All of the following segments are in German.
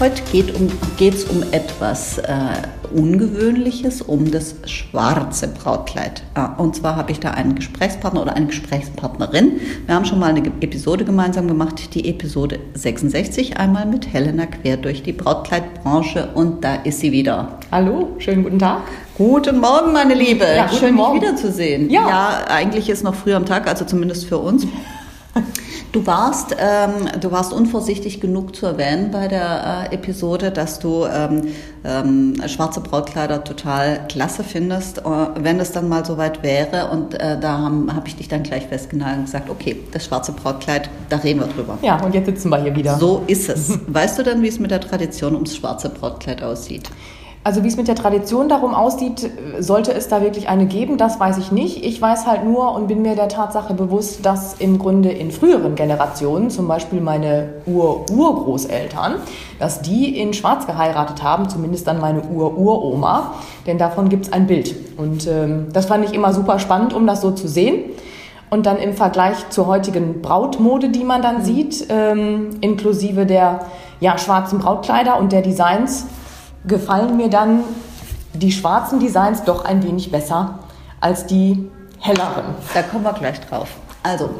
Heute geht es um, etwas äh, Ungewöhnliches, um das schwarze Brautkleid. Ah, und zwar habe ich da einen Gesprächspartner oder eine Gesprächspartnerin. Wir haben schon mal eine Episode gemeinsam gemacht, die Episode 66, einmal mit Helena quer durch die Brautkleidbranche und da ist sie wieder. Hallo, schönen guten Tag. Guten Morgen, meine Liebe. Ja, Schön, Morgen. dich wiederzusehen. Ja. ja, eigentlich ist noch früh am Tag, also zumindest für uns. Du warst, ähm, du warst unvorsichtig genug zu erwähnen bei der äh, Episode, dass du ähm, ähm, schwarze Brautkleider total klasse findest, äh, wenn es dann mal soweit wäre. Und äh, da habe hab ich dich dann gleich festgehalten und gesagt, okay, das schwarze Brautkleid, da reden wir drüber. Ja, und jetzt sitzen wir hier wieder. So ist es. weißt du dann, wie es mit der Tradition ums schwarze Brautkleid aussieht? Also wie es mit der Tradition darum aussieht, sollte es da wirklich eine geben, das weiß ich nicht. Ich weiß halt nur und bin mir der Tatsache bewusst, dass im Grunde in früheren Generationen, zum Beispiel meine Ur-Urgroßeltern, dass die in Schwarz geheiratet haben, zumindest dann meine Ur-Uroma, denn davon gibt es ein Bild. Und ähm, das fand ich immer super spannend, um das so zu sehen. Und dann im Vergleich zur heutigen Brautmode, die man dann sieht, ähm, inklusive der ja, schwarzen Brautkleider und der Designs, gefallen mir dann die schwarzen Designs doch ein wenig besser als die helleren. Da kommen wir gleich drauf. Also,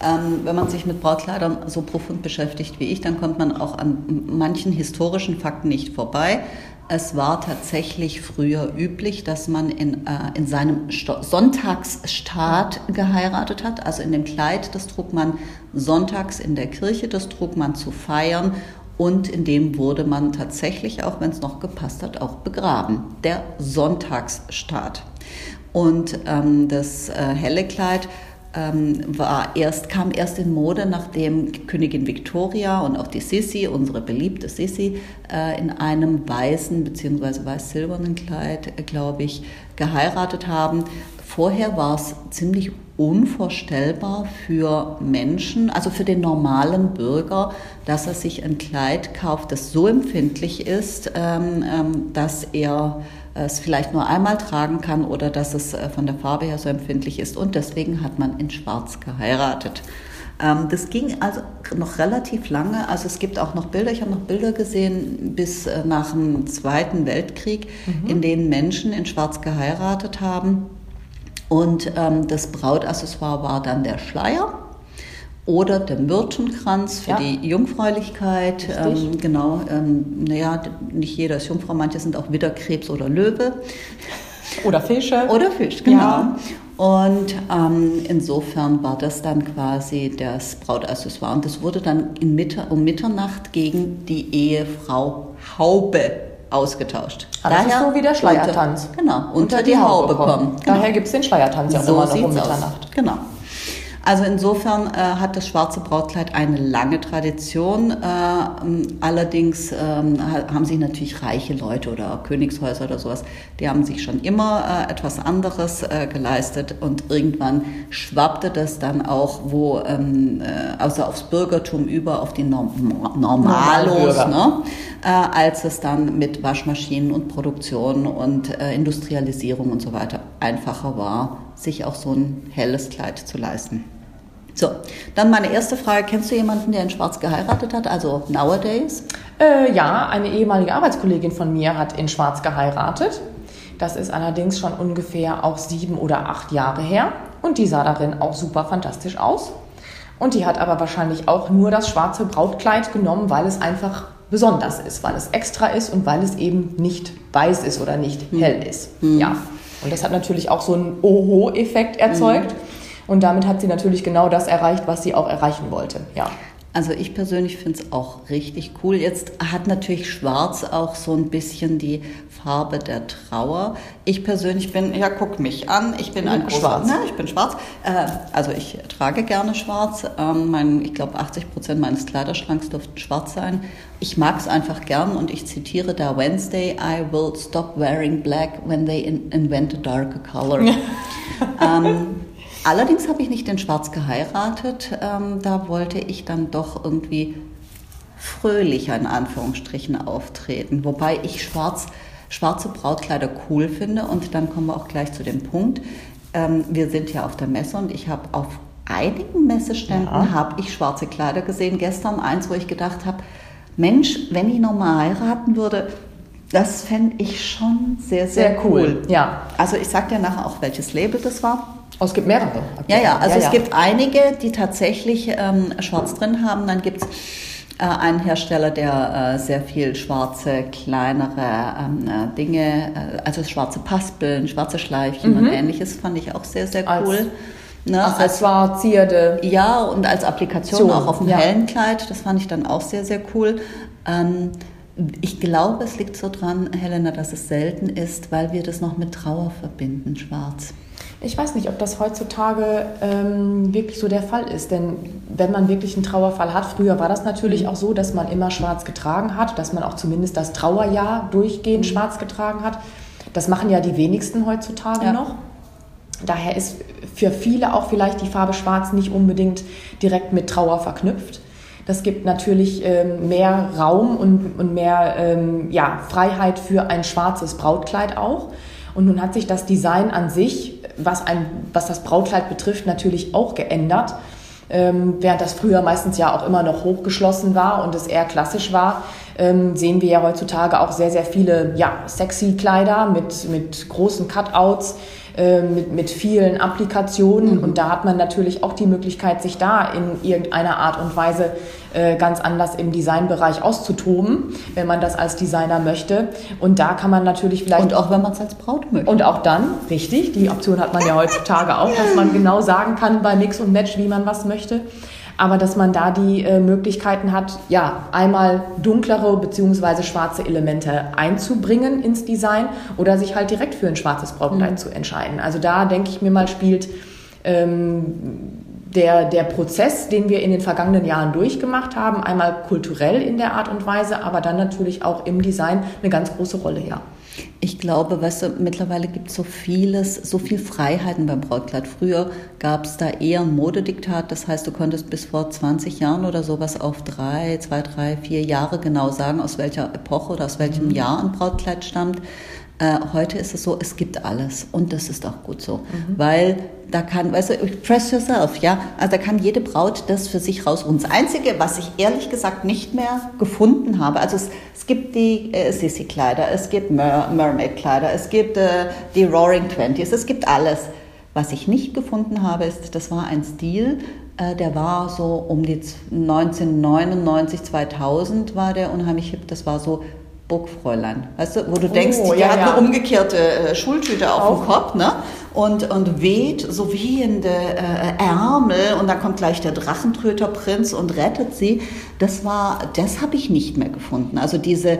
ähm, wenn man sich mit Brautkleidern so profund beschäftigt wie ich, dann kommt man auch an manchen historischen Fakten nicht vorbei. Es war tatsächlich früher üblich, dass man in, äh, in seinem Sto Sonntagsstaat geheiratet hat. Also in dem Kleid, das trug man sonntags in der Kirche, das trug man zu feiern und in dem wurde man tatsächlich, auch wenn es noch gepasst hat, auch begraben. Der Sonntagsstaat. Und ähm, das äh, helle Kleid ähm, war erst, kam erst in Mode, nachdem Königin Victoria und auch die Sissi, unsere beliebte Sissi, äh, in einem weißen bzw. weiß-silbernen Kleid, äh, glaube ich, geheiratet haben. Vorher war es ziemlich unvorstellbar für Menschen, also für den normalen Bürger, dass er sich ein Kleid kauft, das so empfindlich ist, ähm, ähm, dass er es vielleicht nur einmal tragen kann oder dass es äh, von der Farbe her so empfindlich ist. Und deswegen hat man in Schwarz geheiratet. Ähm, das ging also noch relativ lange. Also es gibt auch noch Bilder, ich habe noch Bilder gesehen bis äh, nach dem Zweiten Weltkrieg, mhm. in denen Menschen in Schwarz geheiratet haben. Und ähm, das Brautaccessoire war dann der Schleier oder der Myrtenkranz für ja. die Jungfräulichkeit. Ähm, genau, ähm, naja, nicht jeder ist Jungfrau, manche sind auch Widderkrebs oder Löwe. Oder Fische. Oder Fisch, genau. Ja. Und ähm, insofern war das dann quasi das Brautaccessoire. Und das wurde dann Mitte, um Mitternacht gegen die Ehefrau Haube ausgetauscht. Aber ah, das ist so wie der Schleiertanz. Unter, genau, unter, unter die, die, Haube, Haube kommen. Genau. Daher gibt es den Schleiertanz ja so immer noch um Mitternacht. Aus. Genau. Also insofern äh, hat das schwarze Brautkleid eine lange Tradition. Äh, allerdings äh, haben sich natürlich reiche Leute oder Königshäuser oder sowas, die haben sich schon immer äh, etwas anderes äh, geleistet und irgendwann schwappte das dann auch wo ähm, also aufs Bürgertum über auf die Norm Normalos, ne? als es dann mit Waschmaschinen und Produktion und Industrialisierung und so weiter einfacher war, sich auch so ein helles Kleid zu leisten. So, dann meine erste Frage. Kennst du jemanden, der in Schwarz geheiratet hat, also nowadays? Äh, ja, eine ehemalige Arbeitskollegin von mir hat in Schwarz geheiratet. Das ist allerdings schon ungefähr auch sieben oder acht Jahre her. Und die sah darin auch super fantastisch aus. Und die hat aber wahrscheinlich auch nur das schwarze Brautkleid genommen, weil es einfach besonders ist, weil es extra ist und weil es eben nicht weiß ist oder nicht hm. hell ist. Hm. Ja. Und das hat natürlich auch so einen Oho-Effekt erzeugt. Hm. Und damit hat sie natürlich genau das erreicht, was sie auch erreichen wollte. Ja. Also ich persönlich finde es auch richtig cool. Jetzt hat natürlich Schwarz auch so ein bisschen die Farbe der Trauer. Ich persönlich bin, ja, guck mich an, ich bin ein großer, schwarz. Na, ich bin schwarz. Äh, also ich trage gerne schwarz. Ähm, mein, ich glaube, 80 Prozent meines Kleiderschranks dürften schwarz sein. Ich mag es einfach gern und ich zitiere da Wednesday, I will stop wearing black when they in invent a darker color. ähm, Allerdings habe ich nicht in Schwarz geheiratet. Ähm, da wollte ich dann doch irgendwie fröhlicher in Anführungsstrichen auftreten. Wobei ich schwarz, schwarze Brautkleider cool finde. Und dann kommen wir auch gleich zu dem Punkt. Ähm, wir sind ja auf der Messe und ich habe auf einigen Messeständen ja. habe ich schwarze Kleider gesehen. Gestern eins, wo ich gedacht habe, Mensch, wenn ich nochmal heiraten würde, das fände ich schon sehr, sehr, sehr cool. cool. Ja. Also ich sage dir nachher auch, welches Label das war. Oh, es gibt mehrere. Ja, ja, also ja, es ja. gibt einige, die tatsächlich ähm, schwarz drin haben. Dann gibt es äh, einen Hersteller, der äh, sehr viel schwarze, kleinere ähm, äh, Dinge, äh, also schwarze Paspeln, schwarze Schleifchen mhm. und ähnliches, fand ich auch sehr, sehr cool. Als Ne, Accessoire, Zierde. Ja, und als Applikation auch auf dem ja. hellen Kleid, das fand ich dann auch sehr, sehr cool. Ähm, ich glaube, es liegt so dran, Helena, dass es selten ist, weil wir das noch mit Trauer verbinden, schwarz. Ich weiß nicht, ob das heutzutage ähm, wirklich so der Fall ist. Denn wenn man wirklich einen Trauerfall hat, früher war das natürlich mhm. auch so, dass man immer schwarz getragen hat, dass man auch zumindest das Trauerjahr durchgehend mhm. schwarz getragen hat. Das machen ja die wenigsten heutzutage ja. noch. Daher ist für viele auch vielleicht die Farbe Schwarz nicht unbedingt direkt mit Trauer verknüpft. Das gibt natürlich ähm, mehr Raum und, und mehr ähm, ja, Freiheit für ein schwarzes Brautkleid auch. Und nun hat sich das Design an sich, was, ein, was das Brautkleid betrifft, natürlich auch geändert. Ähm, während das früher meistens ja auch immer noch hochgeschlossen war und es eher klassisch war, ähm, sehen wir ja heutzutage auch sehr, sehr viele ja, sexy Kleider mit, mit großen Cutouts, äh, mit, mit vielen Applikationen. Mhm. Und da hat man natürlich auch die Möglichkeit, sich da in irgendeiner Art und Weise äh, ganz anders im Designbereich auszutoben, wenn man das als Designer möchte. Und da kann man natürlich vielleicht. Und auch wenn man es als Braut möchte. Und auch dann, richtig, die Option hat man ja heutzutage auch, dass man genau sagen kann bei Mix und Match, wie man was möchte aber dass man da die äh, Möglichkeiten hat, ja, einmal dunklere bzw. schwarze Elemente einzubringen ins Design oder sich halt direkt für ein schwarzes Brautkleid mhm. zu entscheiden. Also da denke ich mir mal, spielt ähm, der, der Prozess, den wir in den vergangenen Jahren durchgemacht haben, einmal kulturell in der Art und Weise, aber dann natürlich auch im Design eine ganz große Rolle, ja. Ich glaube, weißt du, mittlerweile gibt es so vieles, so viel Freiheiten beim Brautkleid. Früher gab es da eher ein Modediktat, das heißt, du konntest bis vor 20 Jahren oder sowas auf drei, zwei, drei, vier Jahre genau sagen, aus welcher Epoche oder aus welchem mhm. Jahr ein Brautkleid stammt. Äh, heute ist es so, es gibt alles und das ist auch gut so, mhm. weil da kann, weißt du, press yourself, ja, also da kann jede Braut das für sich rausholen. Das Einzige, was ich ehrlich gesagt nicht mehr gefunden habe, also es, es gibt die äh, Sissy-Kleider, es gibt Mer Mermaid-Kleider, es gibt äh, die Roaring Twenties, es gibt alles. Was ich nicht gefunden habe, ist, das war ein Stil, äh, der war so um die 1999, 2000 war der unheimlich hip, das war so Burgfräulein, weißt du, wo du denkst, oh, die, ja, hat ja. eine umgekehrte äh, Schultüte auf, auf dem Kopf, ne? Und, und weht so wehende äh, Ärmel und dann kommt gleich der Drachentröterprinz und rettet sie. Das war, das habe ich nicht mehr gefunden. Also diese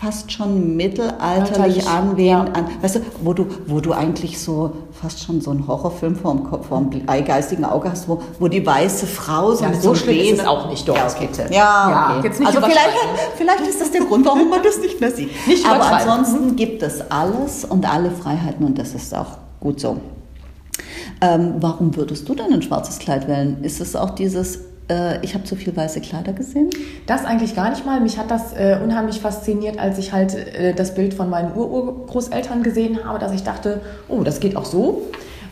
fast schon mittelalterlich anwählen, an, weißt du, wo du, wo du eigentlich so fast schon so einen Horrorfilm vor dem, vor dem geistigen Auge hast, wo, wo die weiße Frau so ja, so schlimm ist es auch nicht dort. Ja, okay. ja, okay. ja also vielleicht, vielleicht ist das der Grund, warum man das nicht mehr sieht. Nicht Aber ansonsten gibt es alles und alle Freiheiten und das ist auch gut so. Ähm, warum würdest du denn ein schwarzes Kleid wählen? Ist es auch dieses ich habe zu viel weiße Kleider gesehen? Das eigentlich gar nicht mal. Mich hat das äh, unheimlich fasziniert, als ich halt äh, das Bild von meinen Urgroßeltern gesehen habe, dass ich dachte, oh, das geht auch so.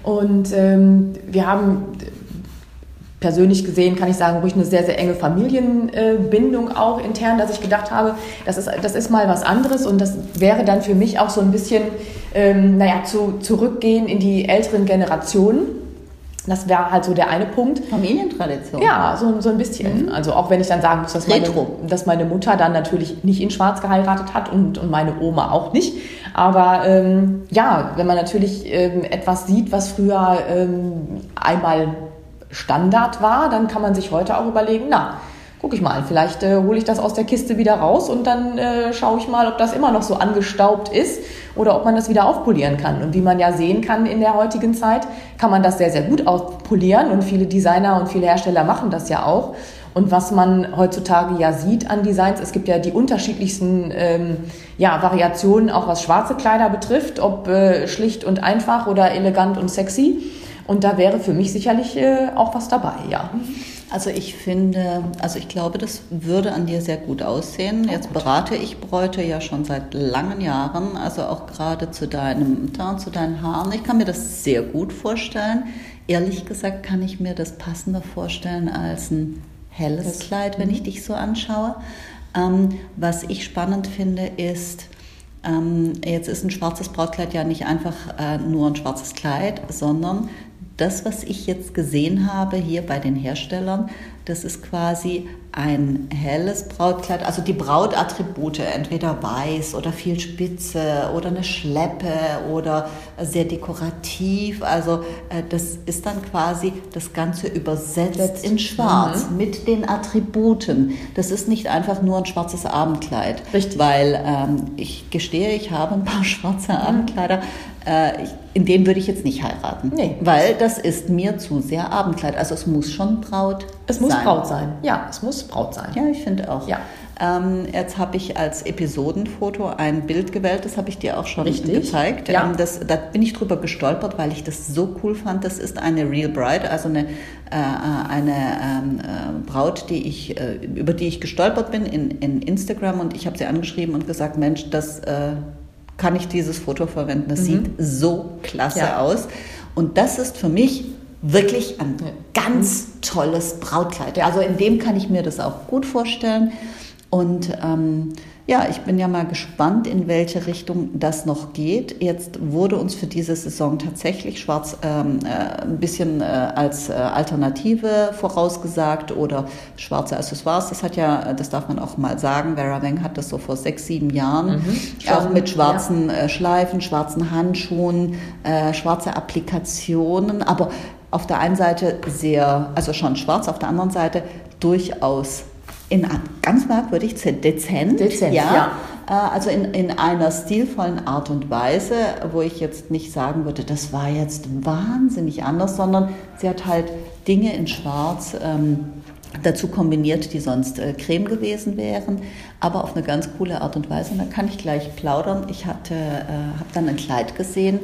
Und ähm, wir haben persönlich gesehen, kann ich sagen, ruhig eine sehr, sehr enge Familienbindung auch intern, dass ich gedacht habe, das ist, das ist mal was anderes und das wäre dann für mich auch so ein bisschen, ähm, naja, zu, zurückgehen in die älteren Generationen das wäre halt so der eine Punkt. Familientradition. Ja, so, so ein bisschen. Mhm. Also auch wenn ich dann sagen muss, dass meine, dass meine, Mutter dann natürlich nicht in Schwarz geheiratet hat und, und meine Oma auch nicht. Aber ähm, ja, wenn man natürlich ähm, etwas sieht, was früher ähm, einmal Standard war, dann kann man sich heute auch überlegen, na, guck ich mal, vielleicht äh, hole ich das aus der Kiste wieder raus und dann äh, schaue ich mal, ob das immer noch so angestaubt ist oder ob man das wieder aufpolieren kann. Und wie man ja sehen kann in der heutigen Zeit, kann man das sehr, sehr gut aufpolieren und viele Designer und viele Hersteller machen das ja auch. Und was man heutzutage ja sieht an Designs, es gibt ja die unterschiedlichsten ähm, ja, Variationen, auch was schwarze Kleider betrifft, ob äh, schlicht und einfach oder elegant und sexy. Und da wäre für mich sicherlich äh, auch was dabei, ja. Also ich finde, also ich glaube, das würde an dir sehr gut aussehen. Jetzt berate ich Bräute ja schon seit langen Jahren, also auch gerade zu deinem zu deinen Haaren. Ich kann mir das sehr gut vorstellen. Ehrlich gesagt kann ich mir das passender vorstellen als ein helles das, Kleid, wenn ich mhm. dich so anschaue. Ähm, was ich spannend finde, ist, ähm, jetzt ist ein schwarzes Brautkleid ja nicht einfach äh, nur ein schwarzes Kleid, sondern das, was ich jetzt gesehen habe hier bei den Herstellern, das ist quasi ein helles Brautkleid, also die Brautattribute, entweder weiß oder viel Spitze oder eine Schleppe oder sehr dekorativ. Also äh, das ist dann quasi das Ganze übersetzt in Schwarz mhm. mit den Attributen. Das ist nicht einfach nur ein schwarzes Abendkleid. Richtig. Weil ähm, ich gestehe, ich habe ein paar schwarze. Abendkleider. Äh, in dem würde ich jetzt nicht heiraten. Nee. Weil das ist mir zu sehr Abendkleid. Also es muss schon Braut es muss sein. Braut sein. Ja, es muss Braut sein. Ja, ich finde auch. Ja. Ähm, jetzt habe ich als Episodenfoto ein Bild gewählt, das habe ich dir auch schon Richtig. gezeigt. Ja. Ähm, das, da bin ich drüber gestolpert, weil ich das so cool fand. Das ist eine Real Bride, also eine, äh, eine ähm, äh, Braut, die ich, äh, über die ich gestolpert bin in, in Instagram und ich habe sie angeschrieben und gesagt, Mensch, das äh, kann ich dieses Foto verwenden. Das mhm. sieht so klasse ja. aus. Und das ist für mich wirklich ein ganz tolles Brautkleid. Also in dem kann ich mir das auch gut vorstellen. Und ähm, ja, ich bin ja mal gespannt, in welche Richtung das noch geht. Jetzt wurde uns für diese Saison tatsächlich Schwarz ähm, äh, ein bisschen äh, als äh, Alternative vorausgesagt oder schwarze Accessoires. Das hat ja, das darf man auch mal sagen, Vera Weng hat das so vor sechs, sieben Jahren mhm. auch mit schwarzen ja. Äh, Schleifen, schwarzen Handschuhen, äh, schwarze Applikationen, aber auf der einen Seite sehr, also schon schwarz, auf der anderen Seite durchaus in ganz merkwürdig dezent. Dezent, ja. ja. Äh, also in, in einer stilvollen Art und Weise, wo ich jetzt nicht sagen würde, das war jetzt wahnsinnig anders, sondern sie hat halt Dinge in Schwarz ähm, dazu kombiniert, die sonst äh, Creme gewesen wären, aber auf eine ganz coole Art und Weise. Und da kann ich gleich plaudern. Ich hatte, äh, habe dann ein Kleid gesehen,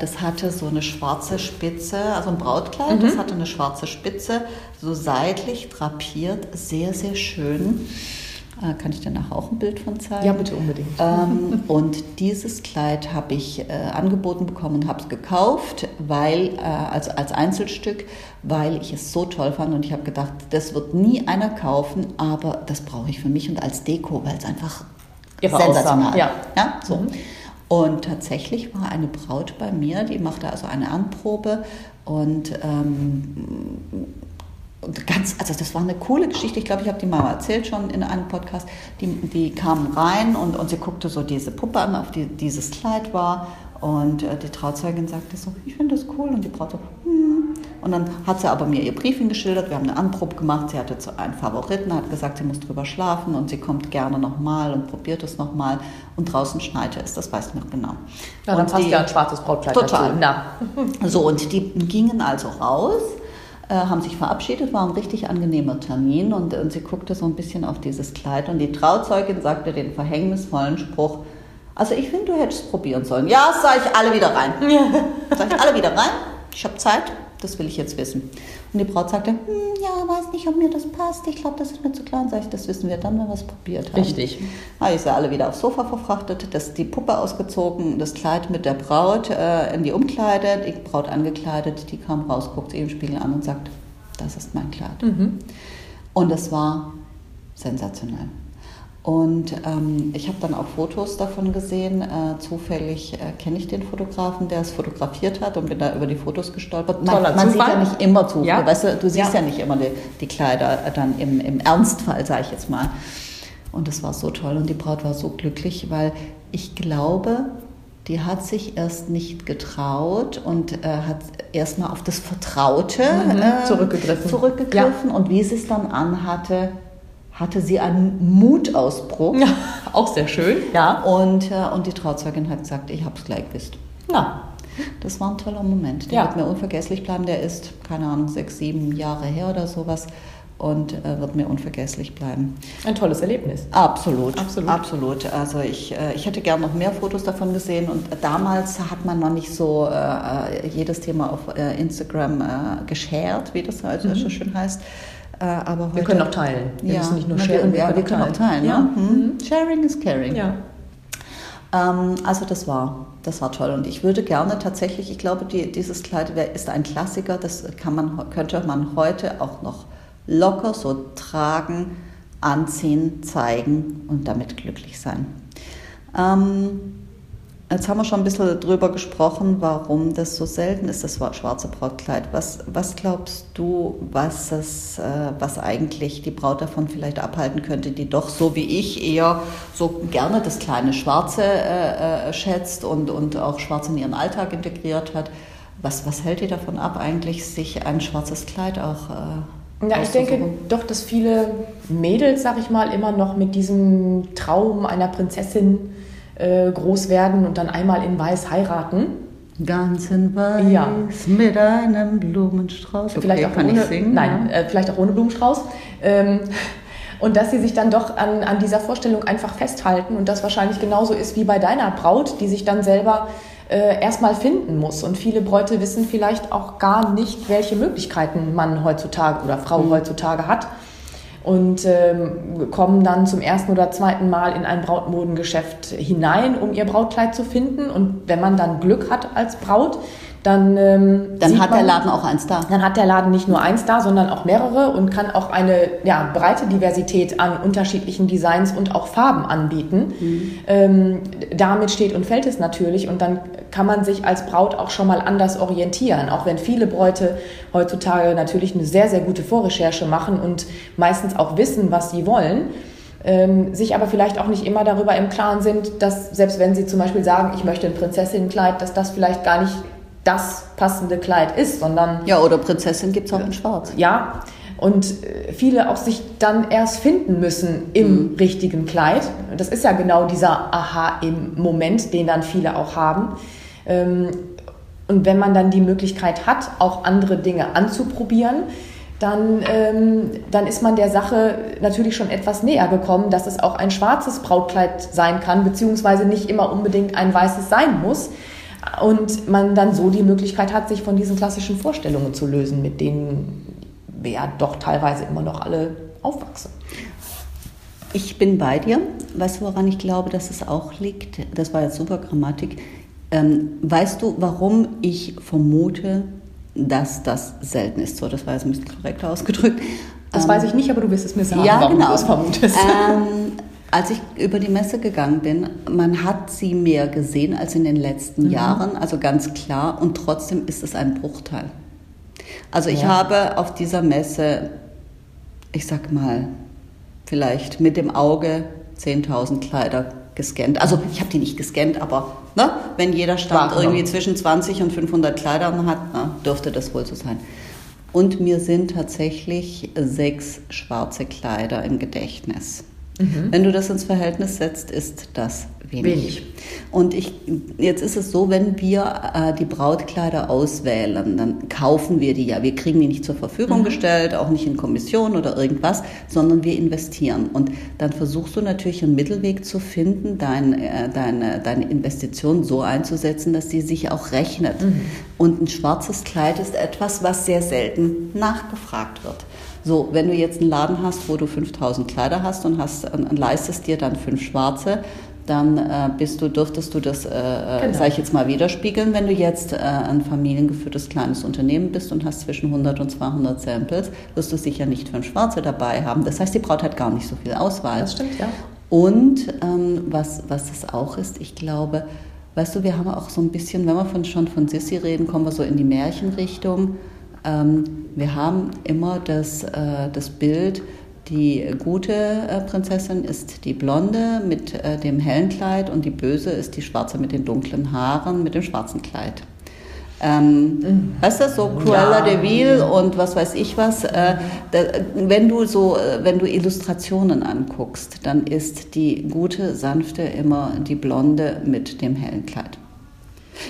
das hatte so eine schwarze Spitze, also ein Brautkleid, mhm. das hatte eine schwarze Spitze, so seitlich drapiert, sehr, sehr schön. Äh, kann ich dir nachher auch ein Bild von zeigen? Ja, bitte unbedingt. Ähm, und dieses Kleid habe ich äh, angeboten bekommen und habe es gekauft, weil, äh, also als Einzelstück, weil ich es so toll fand und ich habe gedacht, das wird nie einer kaufen, aber das brauche ich für mich und als Deko, weil es einfach Ihre sensational ist. Ja. ja, so. Mhm. Und tatsächlich war eine Braut bei mir, die machte also eine Anprobe und ähm, ganz, also das war eine coole Geschichte. Ich glaube, ich habe die mal erzählt schon in einem Podcast. Die, die kam rein und, und sie guckte so diese Puppe an, auf die dieses Kleid war. Und äh, die Trauzeugin sagte so, ich finde das cool. Und die Braut so, hm. Und dann hat sie aber mir ihr Briefing geschildert. Wir haben eine Anprobe gemacht. Sie hatte einen Favoriten, hat gesagt, sie muss drüber schlafen und sie kommt gerne nochmal und probiert es nochmal. Und draußen schneite es, das weiß ich noch genau. Ja, dann und passt die, ja ein schwarzes Brautkleid total. dazu. Na. So, und die gingen also raus äh, haben sich verabschiedet, war ein richtig angenehmer Termin und, und sie guckte so ein bisschen auf dieses Kleid und die Trauzeugin sagte den verhängnisvollen Spruch, also ich finde, du hättest probieren sollen. Ja, sag ich alle wieder rein. Sag ich alle wieder rein. Ich habe Zeit, das will ich jetzt wissen. Und die Braut sagte, hm, ja, weiß nicht, ob mir das passt. Ich glaube, das ist mir zu klein. Sag ich, das wissen wir dann, wenn wir es probiert haben. Richtig. Habe ich sie alle wieder aufs Sofa verfrachtet, das, die Puppe ausgezogen, das Kleid mit der Braut äh, in die Umkleide, die Braut angekleidet, die kam raus, guckt sie im Spiegel an und sagt, das ist mein Kleid. Mhm. Und es war sensationell. Und ähm, ich habe dann auch Fotos davon gesehen. Äh, zufällig äh, kenne ich den Fotografen, der es fotografiert hat und bin da über die Fotos gestolpert. Man, man sieht ja nicht immer zu. Ja. Weißt du, du siehst ja, ja nicht immer die, die Kleider dann im, im Ernstfall, sage ich jetzt mal. Und das war so toll und die Braut war so glücklich, weil ich glaube, die hat sich erst nicht getraut und äh, hat erstmal auf das Vertraute mhm, äh, zurückgegriffen. zurückgegriffen. Ja. Und wie sie es dann anhatte, hatte sie einen Mutausbruch. Ja, auch sehr schön, ja. Und, äh, und die Trauzeugin hat gesagt, ich habe es gleich gewusst. Ja. Das war ein toller Moment. Der ja. wird mir unvergesslich bleiben. Der ist, keine Ahnung, sechs, sieben Jahre her oder sowas. und äh, wird mir unvergesslich bleiben. Ein tolles Erlebnis. Absolut, absolut. absolut. Also ich, äh, ich hätte gern noch mehr Fotos davon gesehen und damals hat man noch nicht so äh, jedes Thema auf äh, Instagram äh, geshared, wie das also mhm. so schön heißt. Äh, aber heute, wir können auch teilen. Wir ja, müssen nicht nur sharen, wir, ja, wir können auch teilen. Ja. Ne? Mhm. mhm. Sharing is caring. Ja. Ähm, also das war, das war toll und ich würde gerne tatsächlich, ich glaube, die, dieses Kleid ist ein Klassiker, das kann man, könnte man heute auch noch locker so tragen, anziehen, zeigen und damit glücklich sein. Ähm, jetzt haben wir schon ein bisschen drüber gesprochen, warum das so selten ist, das schwarze Brautkleid. Was, was glaubst du, was, es, äh, was eigentlich die Braut davon vielleicht abhalten könnte, die doch so wie ich eher so gerne das kleine Schwarze äh, äh, schätzt und, und auch Schwarz in ihren Alltag integriert hat? Was, was hält die davon ab, eigentlich sich ein schwarzes Kleid auch äh, ja, ich denke doch, dass viele Mädels, sag ich mal, immer noch mit diesem Traum einer Prinzessin äh, groß werden und dann einmal in Weiß heiraten. Ganz in Weiß ja. mit einem Blumenstrauß. Okay, vielleicht auch kann ohne, ich singen? Nein, ja. äh, vielleicht auch ohne Blumenstrauß. Ähm, und dass sie sich dann doch an, an dieser Vorstellung einfach festhalten und das wahrscheinlich genauso ist wie bei deiner Braut, die sich dann selber äh, erstmal finden muss. Und viele Bräute wissen vielleicht auch gar nicht, welche Möglichkeiten man heutzutage oder Frau mhm. heutzutage hat. Und ähm, kommen dann zum ersten oder zweiten Mal in ein Brautmodengeschäft hinein, um ihr Brautkleid zu finden. Und wenn man dann Glück hat als Braut, dann, ähm, dann hat man, der Laden auch eins da. Dann hat der Laden nicht nur eins da, sondern auch mehrere und kann auch eine ja, breite Diversität an unterschiedlichen Designs und auch Farben anbieten. Mhm. Ähm, damit steht und fällt es natürlich und dann kann man sich als Braut auch schon mal anders orientieren, auch wenn viele Bräute heutzutage natürlich eine sehr, sehr gute Vorrecherche machen und meistens auch wissen, was sie wollen. Ähm, sich aber vielleicht auch nicht immer darüber im Klaren sind, dass selbst wenn sie zum Beispiel sagen, ich möchte ein Prinzessinnenkleid, dass das vielleicht gar nicht das passende Kleid ist, sondern. Ja, oder Prinzessin gibt es auch in Schwarz. Ja. Und äh, viele auch sich dann erst finden müssen im mhm. richtigen Kleid. Das ist ja genau dieser Aha im Moment, den dann viele auch haben. Ähm, und wenn man dann die Möglichkeit hat, auch andere Dinge anzuprobieren, dann, ähm, dann ist man der Sache natürlich schon etwas näher gekommen, dass es auch ein schwarzes Brautkleid sein kann, beziehungsweise nicht immer unbedingt ein weißes sein muss und man dann so die Möglichkeit hat, sich von diesen klassischen Vorstellungen zu lösen, mit denen wir ja doch teilweise immer noch alle aufwachsen. Ich bin bei dir. Weißt du, woran ich glaube, dass es auch liegt? Das war jetzt super Grammatik. Ähm, weißt du, warum ich vermute, dass das selten ist? So, das war jetzt ein bisschen korrekter ausgedrückt. Das ähm, weiß ich nicht, aber du wirst es mir sagen, ja, warum genau. du es vermutest. Ähm, als ich über die Messe gegangen bin, man hat sie mehr gesehen als in den letzten mhm. Jahren, also ganz klar, und trotzdem ist es ein Bruchteil. Also ich ja. habe auf dieser Messe, ich sag mal, vielleicht mit dem Auge 10.000 Kleider gescannt. Also ich habe die nicht gescannt, aber ne, wenn jeder Stand irgendwie zwischen 20 und 500 Kleidern hat, na, dürfte das wohl so sein. Und mir sind tatsächlich sechs schwarze Kleider im Gedächtnis. Mhm. Wenn du das ins Verhältnis setzt, ist das wenig. wenig. Und ich, jetzt ist es so, wenn wir äh, die Brautkleider auswählen, dann kaufen wir die ja. Wir kriegen die nicht zur Verfügung mhm. gestellt, auch nicht in Kommission oder irgendwas, sondern wir investieren. Und dann versuchst du natürlich einen Mittelweg zu finden, dein, äh, deine, deine Investition so einzusetzen, dass sie sich auch rechnet. Mhm. Und ein schwarzes Kleid ist etwas, was sehr selten nachgefragt wird. So, wenn du jetzt einen Laden hast, wo du 5000 Kleider hast und hast, und leistest dir dann fünf schwarze, dann äh, bist du, dürftest du das, äh, äh genau. sage ich jetzt mal, widerspiegeln. Wenn du jetzt äh, ein familiengeführtes kleines Unternehmen bist und hast zwischen 100 und 200 Samples, wirst du sicher nicht fünf Schwarze dabei haben. Das heißt, die Braut hat gar nicht so viel Auswahl. Das stimmt, ja. Und ähm, was, was es auch ist, ich glaube, weißt du, wir haben auch so ein bisschen, wenn wir von, schon von Sissy reden, kommen wir so in die Märchenrichtung. Ähm, wir haben immer das, äh, das Bild, die gute äh, Prinzessin ist die blonde mit äh, dem hellen Kleid und die böse ist die schwarze mit den dunklen Haaren mit dem schwarzen Kleid. Ähm, mhm. Weißt du, so Cruella ja. de Vil und was weiß ich was. Äh, da, wenn du so, wenn du Illustrationen anguckst, dann ist die gute, sanfte immer die blonde mit dem hellen Kleid.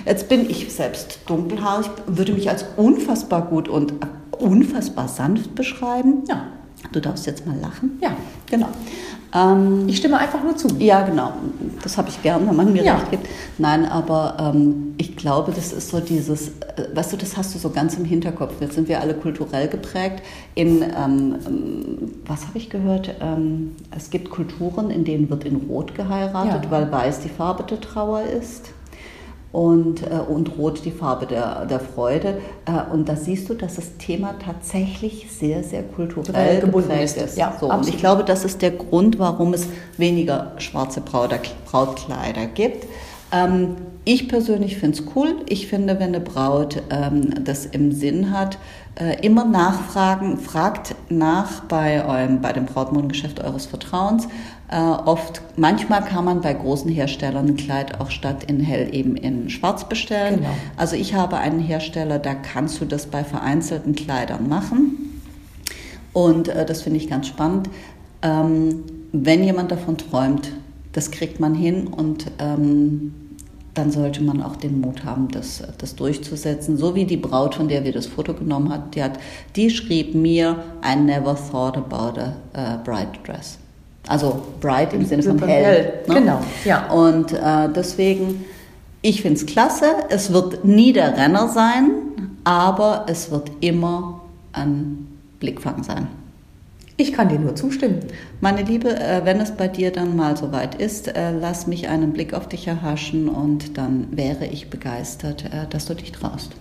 Jetzt bin ich selbst dunkelhaarig, würde mich als unfassbar gut und unfassbar sanft beschreiben. Ja. Du darfst jetzt mal lachen. Ja. Genau. Ähm, Ich stimme einfach nur zu. ja, genau. Das habe ich gern, wenn man mir Ja. recht gibt. Nein, aber ähm, ich glaube, das ist so dieses, äh, weißt du, das hast du so ganz im Hinterkopf. Jetzt sind wir alle kulturell geprägt. In, ähm, ähm, was habe ich gehört? Ähm, es gibt Kulturen, in denen wird in Rot geheiratet, Ja. weil Weiß die Farbe der Trauer ist. Und, äh, und Rot die Farbe der, der Freude. Äh, und da siehst du, dass das Thema tatsächlich sehr, sehr kulturell Kulturell gebunden ist. ist. Ja, so, und ich glaube, das ist der Grund, warum es weniger schwarze Brautkleider gibt. Ähm, ich persönlich finde es cool. Ich finde, wenn eine Braut ähm, das im Sinn hat, äh, immer nachfragen, fragt nach bei, eurem, bei dem Brautmodengeschäft eures Vertrauens. Äh, oft, manchmal kann man bei großen Herstellern ein Kleid auch statt in hell eben in schwarz bestellen. Genau. Also ich habe einen Hersteller, da kannst du das bei vereinzelten Kleidern machen. Und äh, das finde ich ganz spannend. Ähm, wenn jemand davon träumt, das kriegt man hin und ähm, dann sollte man auch den Mut haben, das, das durchzusetzen. So wie die Braut, von der wir das Foto genommen hat, die, hat, die schrieb mir, I never thought about a, uh, bride dress. Also bright im Sinne von hell. hell, ne? genau, ja. Und äh, deswegen, ich finde es klasse. Es wird nie der Renner sein, aber es wird immer ein Blickfang sein. Ich kann dir nur zustimmen. Meine Liebe, äh, wenn es bei dir dann mal soweit ist, äh, lass mich einen Blick auf dich erhaschen und dann wäre ich begeistert, äh, dass du dich traust.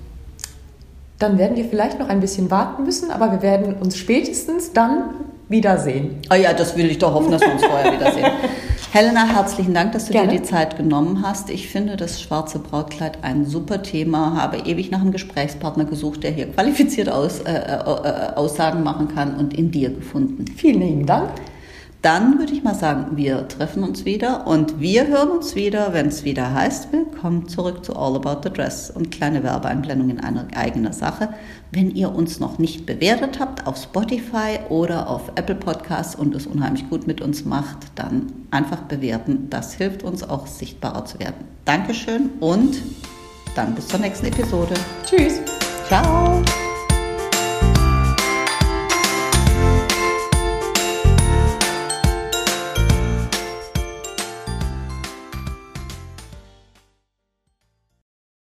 Dann werden wir vielleicht noch ein bisschen warten müssen, aber wir werden uns spätestens dann wiedersehen. Oh ja, das will ich doch hoffen, dass wir uns vorher wiedersehen. Helena, herzlichen Dank, dass du Gerne. dir die Zeit genommen hast. Ich finde das schwarze Brautkleid ein super Thema, habe ewig nach einem Gesprächspartner gesucht, der hier qualifiziert aus, äh, äh, äh, Aussagen machen kann und in dir gefunden. Vielen lieben Dank. Dann würde ich mal sagen, wir treffen uns wieder und wir hören uns wieder, wenn es wieder heißt, willkommen zurück zu All About the Dress und kleine Werbeeinblendung in einer eigenen Sache. Wenn ihr uns noch nicht bewertet habt auf Spotify oder auf Apple Podcasts und es unheimlich gut mit uns macht, dann einfach bewerten. Das hilft uns auch sichtbarer zu werden. Dankeschön und dann bis zur nächsten Episode. Tschüss. Ciao!